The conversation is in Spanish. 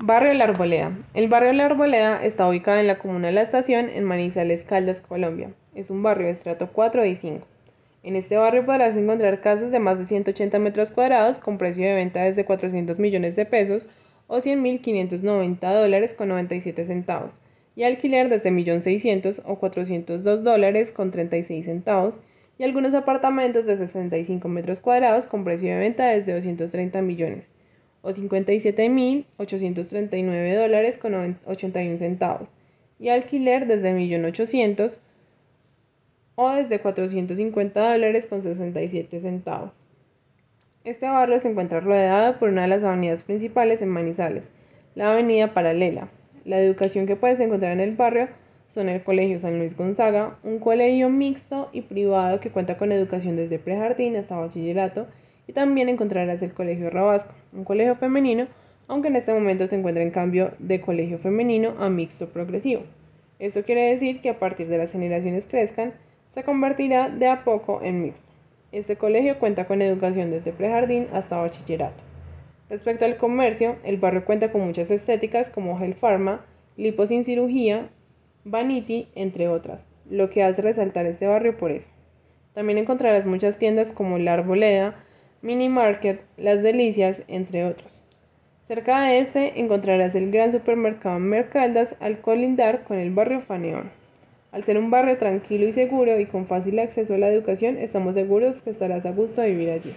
Barrio La Arboleda. El barrio La Arboleda está ubicado en la comuna de La Estación, en Manizales, Caldas, Colombia. Es un barrio de estrato 4 y 5. En este barrio podrás encontrar casas de más de 180 metros cuadrados con precio de venta desde 400 millones de pesos o 100.590 dólares con 97 centavos y alquiler desde 1.600.000 o 402 dólares con 36 centavos y algunos apartamentos de 65 metros cuadrados con precio de venta desde 230 millones o 57.839 dólares con 81 centavos y alquiler desde 1.800.000 o desde 450 dólares con 67 centavos. Este barrio se encuentra rodeado por una de las avenidas principales en Manizales, la Avenida Paralela. La educación que puedes encontrar en el barrio son el Colegio San Luis Gonzaga, un colegio mixto y privado que cuenta con educación desde prejardín hasta bachillerato y también encontrarás el Colegio Rabasco, un colegio femenino, aunque en este momento se encuentra en cambio de colegio femenino a mixto progresivo. Esto quiere decir que a partir de las generaciones crezcan, se convertirá de a poco en mixto. Este colegio cuenta con educación desde prejardín hasta bachillerato. Respecto al comercio, el barrio cuenta con muchas estéticas como Gel Pharma, Lipo sin cirugía, Vanity, entre otras, lo que hace resaltar este barrio por eso. También encontrarás muchas tiendas como La Arboleda, Mini Market, Las Delicias, entre otros. Cerca de este encontrarás el gran supermercado Mercaldas al colindar con el barrio Faneón. Al ser un barrio tranquilo y seguro y con fácil acceso a la educación, estamos seguros que estarás a gusto de vivir allí.